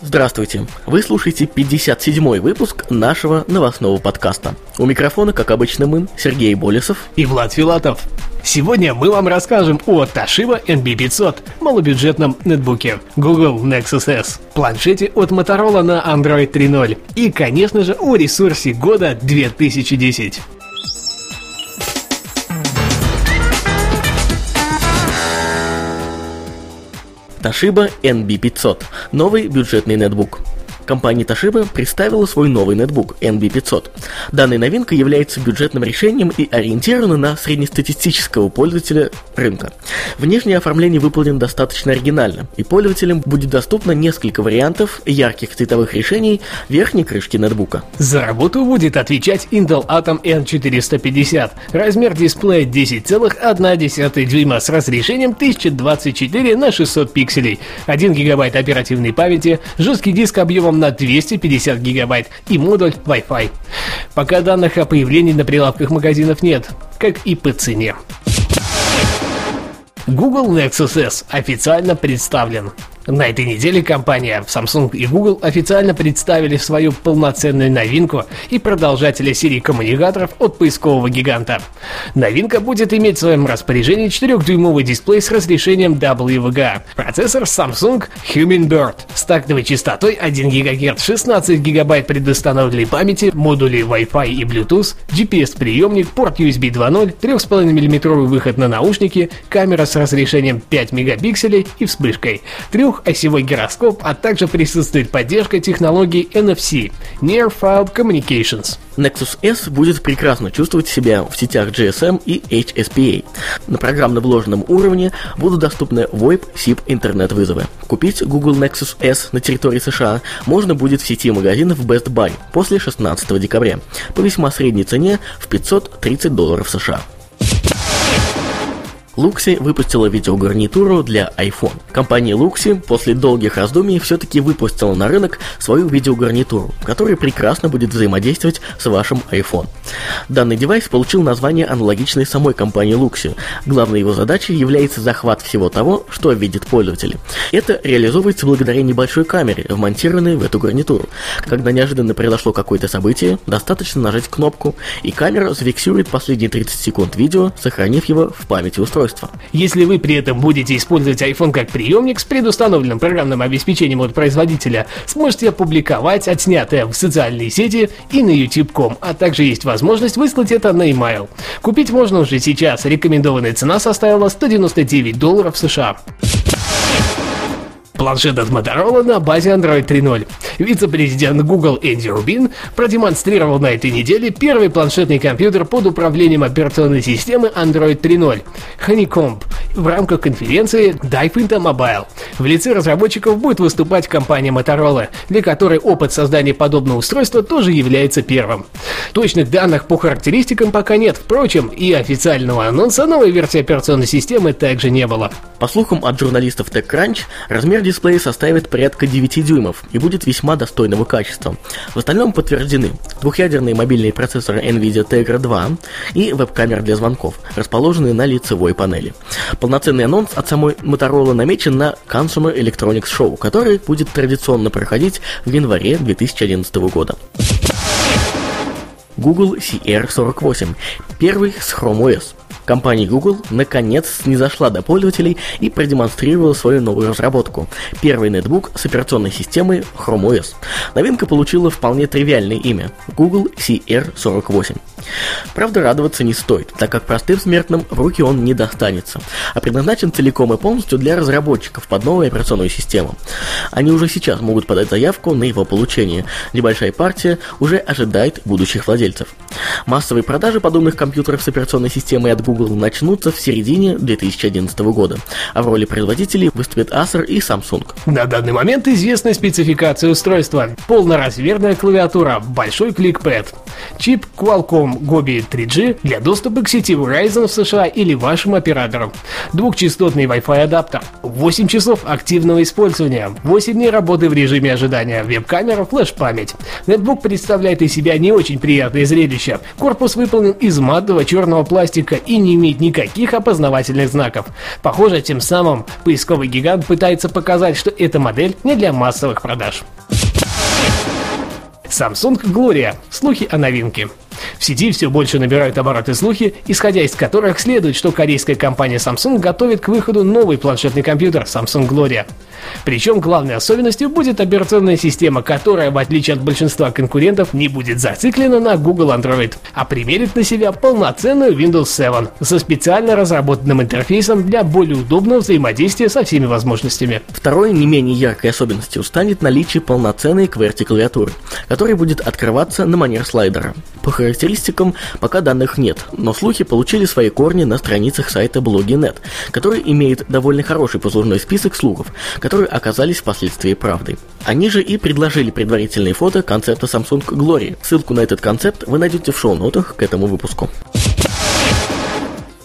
Здравствуйте! Вы слушаете 57-й выпуск нашего новостного подкаста. У микрофона, как обычно, мы, Сергей Болесов и Влад Филатов. Сегодня мы вам расскажем о Toshiba NB500, малобюджетном нетбуке, Google Nexus S, планшете от Motorola на Android 3.0 и, конечно же, о ресурсе года 2010. Toshiba NB500 – новый бюджетный нетбук. Компания Toshiba представила свой новый нетбук NB500. Данная новинка является бюджетным решением и ориентирована на среднестатистического пользователя рынка. Внешнее оформление выполнено достаточно оригинально, и пользователям будет доступно несколько вариантов ярких цветовых решений верхней крышки нетбука. За работу будет отвечать Intel Atom N450. Размер дисплея 10,1 дюйма с разрешением 1024 на 600 пикселей, 1 гигабайт оперативной памяти, жесткий диск объемом на 250 гигабайт и модуль Wi-Fi. Пока данных о появлении на прилавках магазинов нет, как и по цене. Google Nexus S официально представлен. На этой неделе компания Samsung и Google официально представили свою полноценную новинку и продолжателя серии коммуникаторов от поискового гиганта. Новинка будет иметь в своем распоряжении 4-дюймовый дисплей с разрешением WVGA, процессор Samsung Hummingbird с тактовой частотой 1 ГГц, 16 ГБ предустановленной памяти, модули Wi-Fi и Bluetooth, GPS-приемник, порт USB 2.0, 3,5 мм выход на наушники, камера с разрешением 5 мегапикселей и вспышкой, трех осевой гироскоп, а также присутствует поддержка технологии NFC – Near Field Communications. Nexus S будет прекрасно чувствовать себя в сетях GSM и HSPA. На программно вложенном уровне будут доступны VoIP, SIP, интернет-вызовы. Купить Google Nexus S на территории США можно будет в сети магазинов Best Buy после 16 декабря по весьма средней цене в 530 долларов США. Luxi выпустила видеогарнитуру для iPhone. Компания Luxi после долгих раздумий все-таки выпустила на рынок свою видеогарнитуру, которая прекрасно будет взаимодействовать с вашим iPhone. Данный девайс получил название аналогичной самой компании Luxi. Главной его задачей является захват всего того, что видит пользователь. Это реализовывается благодаря небольшой камере, вмонтированной в эту гарнитуру. Когда неожиданно произошло какое-то событие, достаточно нажать кнопку, и камера зафиксирует последние 30 секунд видео, сохранив его в памяти устройства устройства. Если вы при этом будете использовать iPhone как приемник с предустановленным программным обеспечением от производителя, сможете опубликовать отснятое в социальные сети и на YouTube.com, а также есть возможность выслать это на email. Купить можно уже сейчас, рекомендованная цена составила 199 долларов США. Планшет от Motorola на базе Android 3.0. Вице-президент Google Энди Рубин продемонстрировал на этой неделе первый планшетный компьютер под управлением операционной системы Android 3.0 Honeycomb в рамках конференции Dive into Mobile. В лице разработчиков будет выступать компания Motorola, для которой опыт создания подобного устройства тоже является первым. Точных данных по характеристикам пока нет, впрочем, и официального анонса новой версии операционной системы также не было. По слухам от журналистов TechCrunch, размер дисплея составит порядка 9 дюймов и будет весьма достойного качества. В остальном подтверждены двухъядерные мобильные процессоры NVIDIA Tegra 2 и веб-камера для звонков, расположенные на лицевой панели. Полноценный анонс от самой Motorola намечен на Consumer Electronics Show, который будет традиционно проходить в январе 2011 года. Google CR48, первый с Chrome OS. Компания Google наконец не зашла до пользователей и продемонстрировала свою новую разработку – первый нетбук с операционной системой Chrome OS. Новинка получила вполне тривиальное имя – Google CR48. Правда, радоваться не стоит, так как простым смертным в руки он не достанется, а предназначен целиком и полностью для разработчиков под новую операционную систему. Они уже сейчас могут подать заявку на его получение. Небольшая партия уже ожидает будущих владельцев. Массовые продажи подобных компьютеров с операционной системой от Google начнутся в середине 2011 года, а в роли производителей выступят Acer и Samsung. На данный момент известна спецификация устройства. Полноразмерная клавиатура, большой кликпэд. Чип Qualcomm Gobi 3G для доступа к сети Verizon в США или вашим операторам. Двухчастотный Wi-Fi адаптер. 8 часов активного использования. 8 дней работы в режиме ожидания. Веб-камера, флеш-память. Нетбук представляет из себя не очень приятное зрелище. Корпус выполнен из матового черного пластика и не имеет никаких опознавательных знаков. Похоже, тем самым поисковый гигант пытается показать, что эта модель не для массовых продаж. Samsung Gloria. Слухи о новинке. В сети все больше набирают обороты слухи, исходя из которых следует, что корейская компания Samsung готовит к выходу новый планшетный компьютер Samsung Gloria. Причем главной особенностью будет операционная система, которая, в отличие от большинства конкурентов, не будет зациклена на Google Android, а примерит на себя полноценную Windows 7 со специально разработанным интерфейсом для более удобного взаимодействия со всеми возможностями. Второй не менее яркой особенностью станет наличие полноценной QWERTY клавиатуры, которая будет открываться на манер слайдера. По характеристикам пока данных нет, но слухи получили свои корни на страницах сайта Blogi.net, который имеет довольно хороший послужной список слухов, которые оказались впоследствии правдой. Они же и предложили предварительные фото концепта Samsung Glory. Ссылку на этот концепт вы найдете в шоу-нотах к этому выпуску.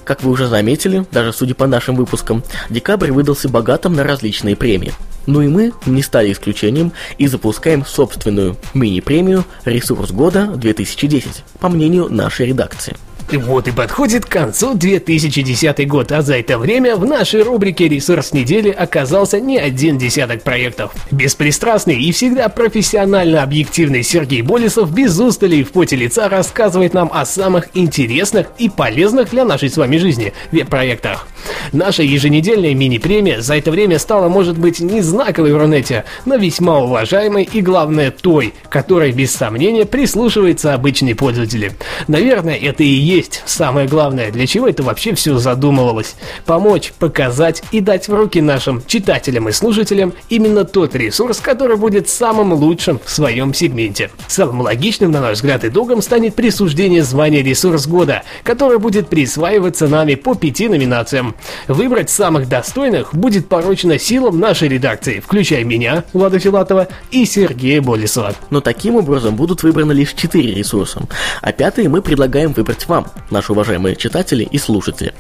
Как вы уже заметили, даже судя по нашим выпускам, декабрь выдался богатым на различные премии. Ну и мы не стали исключением и запускаем собственную мини-премию «Ресурс года 2010», по мнению нашей редакции. Вот и подходит к концу 2010 год, а за это время в нашей рубрике «Ресурс недели» оказался не один десяток проектов. Беспристрастный и всегда профессионально объективный Сергей Болесов без устали и в поте лица рассказывает нам о самых интересных и полезных для нашей с вами жизни веб-проектах. Наша еженедельная мини-премия за это время стала, может быть, не знаковой в Рунете, но весьма уважаемой и, главное, той, которой, без сомнения, прислушивается обычный пользователь. Наверное, это и есть самое главное, для чего это вообще все задумывалось. Помочь, показать и дать в руки нашим читателям и слушателям именно тот ресурс, который будет самым лучшим в своем сегменте. Самым логичным, на наш взгляд, итогом станет присуждение звания «Ресурс года», которое будет присваиваться нами по пяти номинациям. Выбрать самых достойных будет поручено силам нашей редакции, включая меня, Влада Филатова, и Сергея Болесова. Но таким образом будут выбраны лишь четыре ресурса, а пятый мы предлагаем выбрать вам, наши уважаемые читатели и слушатели.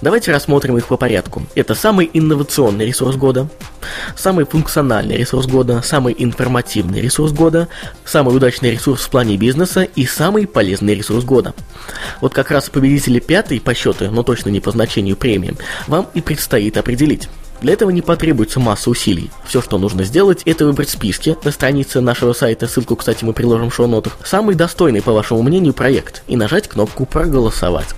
Давайте рассмотрим их по порядку. Это самый инновационный ресурс года, самый функциональный ресурс года, самый информативный ресурс года, самый удачный ресурс в плане бизнеса и самый полезный ресурс года. Вот как раз победители пятой по счету, но точно не по значению премии, вам и предстоит определить. Для этого не потребуется масса усилий. Все, что нужно сделать, это выбрать списки на странице нашего сайта, ссылку, кстати, мы приложим в шоу-нотах, самый достойный, по вашему мнению, проект и нажать кнопку «Проголосовать».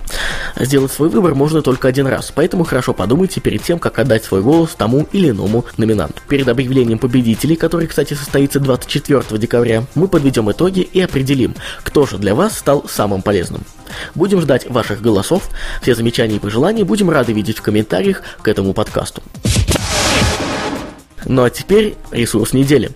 Сделать свой выбор можно только один раз, поэтому хорошо подумайте перед тем, как отдать свой голос тому или иному номинанту. Перед объявлением победителей, который, кстати, состоится 24 декабря, мы подведем итоги и определим, кто же для вас стал самым полезным. Будем ждать ваших голосов, все замечания и пожелания будем рады видеть в комментариях к этому подкасту. Ну а теперь ресурс недели.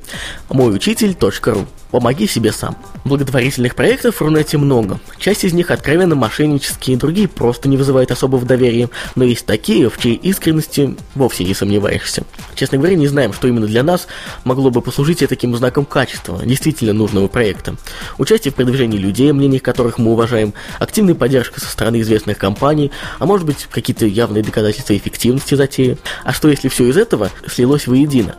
Мойучитель.ру Помоги себе сам. Благотворительных проектов в Рунете много. Часть из них откровенно мошеннические, другие просто не вызывают особого доверия, но есть такие, в чьей искренности вовсе не сомневаешься. Честно говоря, не знаем, что именно для нас могло бы послужить таким знаком качества, действительно нужного проекта. Участие в продвижении людей, мнений которых мы уважаем, активная поддержка со стороны известных компаний, а может быть какие-то явные доказательства эффективности затеи. А что если все из этого слилось воедино?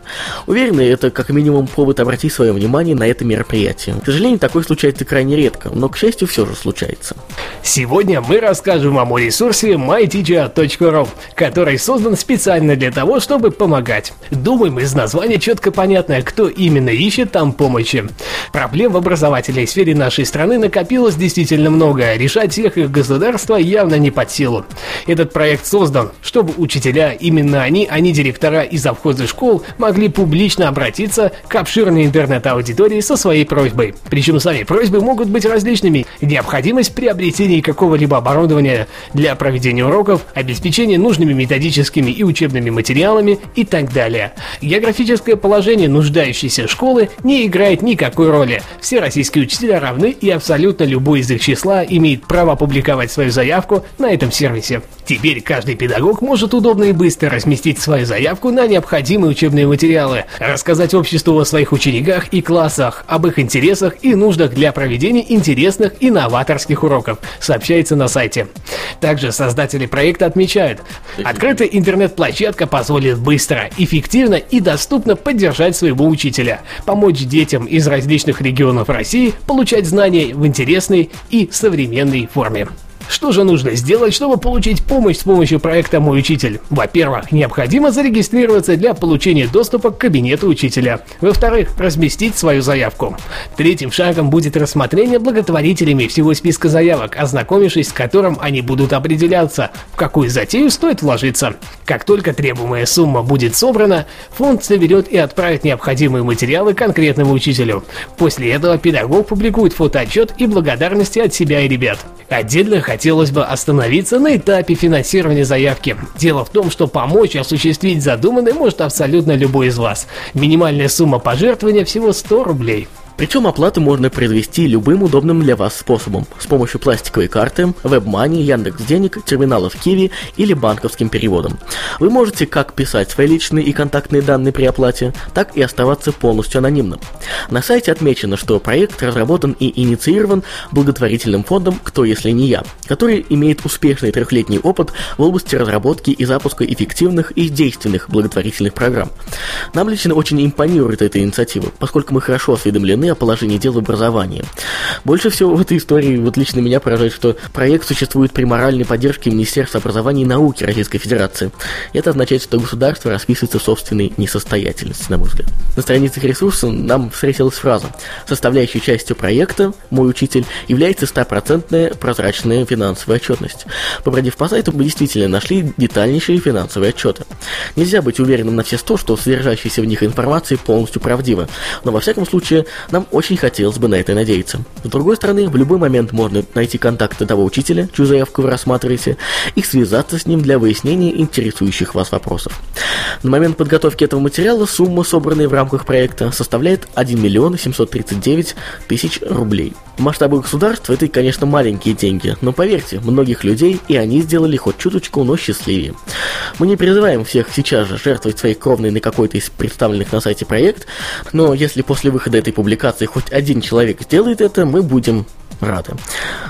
Уверены, это как минимум повод обратить свое внимание на это мероприятие мероприятием. К сожалению, такое случается крайне редко, но, к счастью, все же случается. Сегодня мы расскажем вам о ресурсе myteacher.ru, который создан специально для того, чтобы помогать. Думаем, из названия четко понятно, кто именно ищет там помощи. Проблем в образовательной сфере нашей страны накопилось действительно много, решать всех их государства явно не под силу. Этот проект создан, чтобы учителя, именно они, а не директора и завхозы школ, могли публично обратиться к обширной интернет-аудитории со своими своей просьбой. Причем сами просьбы могут быть различными. Необходимость приобретения какого-либо оборудования для проведения уроков, обеспечение нужными методическими и учебными материалами и так далее. Географическое положение нуждающейся школы не играет никакой роли. Все российские учителя равны и абсолютно любой из их числа имеет право опубликовать свою заявку на этом сервисе. Теперь каждый педагог может удобно и быстро разместить свою заявку на необходимые учебные материалы, рассказать обществу о своих учениках и классах, об их интересах и нуждах для проведения интересных и новаторских уроков, сообщается на сайте. Также создатели проекта отмечают, открытая интернет-площадка позволит быстро, эффективно и доступно поддержать своего учителя, помочь детям из различных регионов России получать знания в интересной и современной форме. Что же нужно сделать, чтобы получить помощь с помощью проекта «Мой учитель»? Во-первых, необходимо зарегистрироваться для получения доступа к кабинету учителя. Во-вторых, разместить свою заявку. Третьим шагом будет рассмотрение благотворителями всего списка заявок, ознакомившись с которым они будут определяться, в какую затею стоит вложиться. Как только требуемая сумма будет собрана, фонд соберет и отправит необходимые материалы конкретному учителю. После этого педагог публикует фотоотчет и благодарности от себя и ребят. Отдельно хотелось бы остановиться на этапе финансирования заявки. Дело в том, что помочь осуществить задуманное может абсолютно любой из вас. Минимальная сумма пожертвования всего 100 рублей. Причем оплату можно произвести любым удобным для вас способом с помощью пластиковой карты, WebMoney, Яндекс.Денег, терминалов Киви или банковским переводом. Вы можете как писать свои личные и контактные данные при оплате, так и оставаться полностью анонимным. На сайте отмечено, что проект разработан и инициирован благотворительным фондом «Кто, если не я», который имеет успешный трехлетний опыт в области разработки и запуска эффективных и действенных благотворительных программ. Нам лично очень импонирует эта инициатива, поскольку мы хорошо осведомлены о положении дел в образовании. Больше всего в этой истории вот лично меня поражает, что проект существует при моральной поддержке Министерства образования и науки Российской Федерации. Это означает, что государство расписывается в собственной несостоятельности, на мой взгляд. На страницах ресурса нам встретилась фраза «Составляющей частью проекта «Мой учитель» является стопроцентная прозрачная финансовая отчетность». Побродив по сайту, мы действительно нашли детальнейшие финансовые отчеты. Нельзя быть уверенным на все сто, что содержащаяся в них информация полностью правдива, но во всяком случае нам очень хотелось бы на это надеяться. С другой стороны, в любой момент можно найти контакты того учителя, чью заявку вы рассматриваете, и связаться с ним для выяснения интересующих вас вопросов. На момент подготовки этого материала сумма, собранная в рамках проекта, составляет 1 миллион 739 тысяч рублей. В масштабах государства это, конечно, маленькие деньги, но поверьте, многих людей и они сделали хоть чуточку, но счастливее. Мы не призываем всех сейчас же жертвовать своей кровной на какой-то из представленных на сайте проект, но если после выхода этой публикации хоть один человек сделает это, мы будем рады.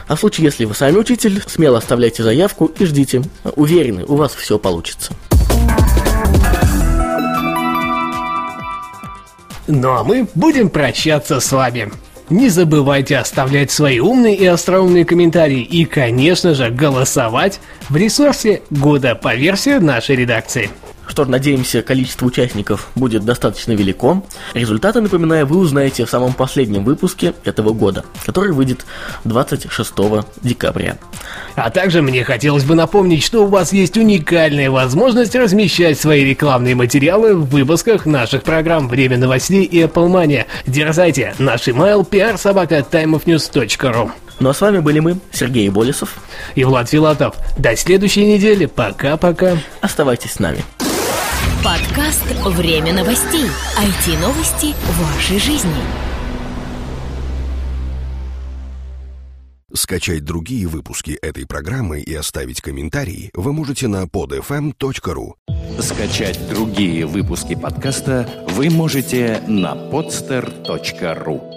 А в случае, если вы сами учитель, смело оставляйте заявку и ждите. Уверены, у вас все получится. Ну а мы будем прощаться с вами. Не забывайте оставлять свои умные и остроумные комментарии и, конечно же, голосовать в ресурсе года по версии нашей редакции. Что ж, надеемся, количество участников будет достаточно велико. Результаты, напоминаю, вы узнаете в самом последнем выпуске этого года, который выйдет 26 декабря. А также мне хотелось бы напомнить, что у вас есть уникальная возможность размещать свои рекламные материалы в выпусках наших программ «Время новостей» и Apple Mania. Дерзайте! Наш email prsobaka.timeofnews.ru ну а с вами были мы, Сергей Болесов и Влад Филатов. До следующей недели. Пока-пока. Оставайтесь с нами. Подкаст «Время новостей». IT-новости вашей жизни. Скачать другие выпуски этой программы и оставить комментарии вы можете на podfm.ru. Скачать другие выпуски подкаста вы можете на podster.ru.